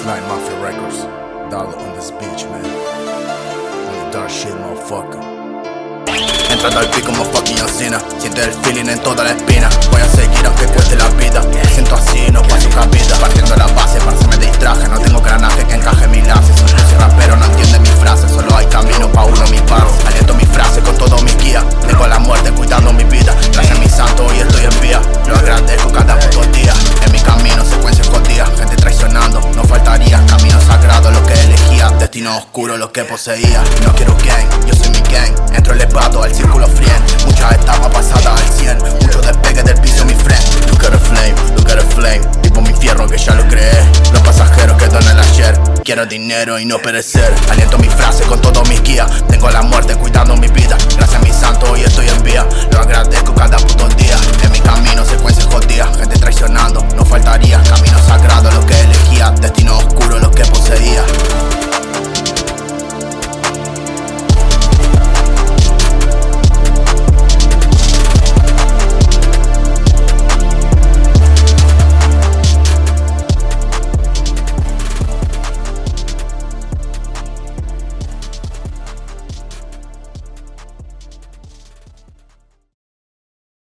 Slime Mafia Records. Dollar on this bitch, man. On the dark shit, motherfucker. Entrando al pico como fucking Yacina Siente el feeling en toda la espina Voy a seguir Destino oscuro lo que poseía. No quiero gang, yo soy mi gang. Entro elevado al círculo friend. Muchas etapas pasadas al 100 Mucho despegue del piso mi friend. Look at the flame, look at the flame. Tipo mi fierro que ya lo creé. Los pasajeros quedó en el ayer. Quiero dinero y no perecer. Aliento mi frase con todos mis guías. Tengo la muerte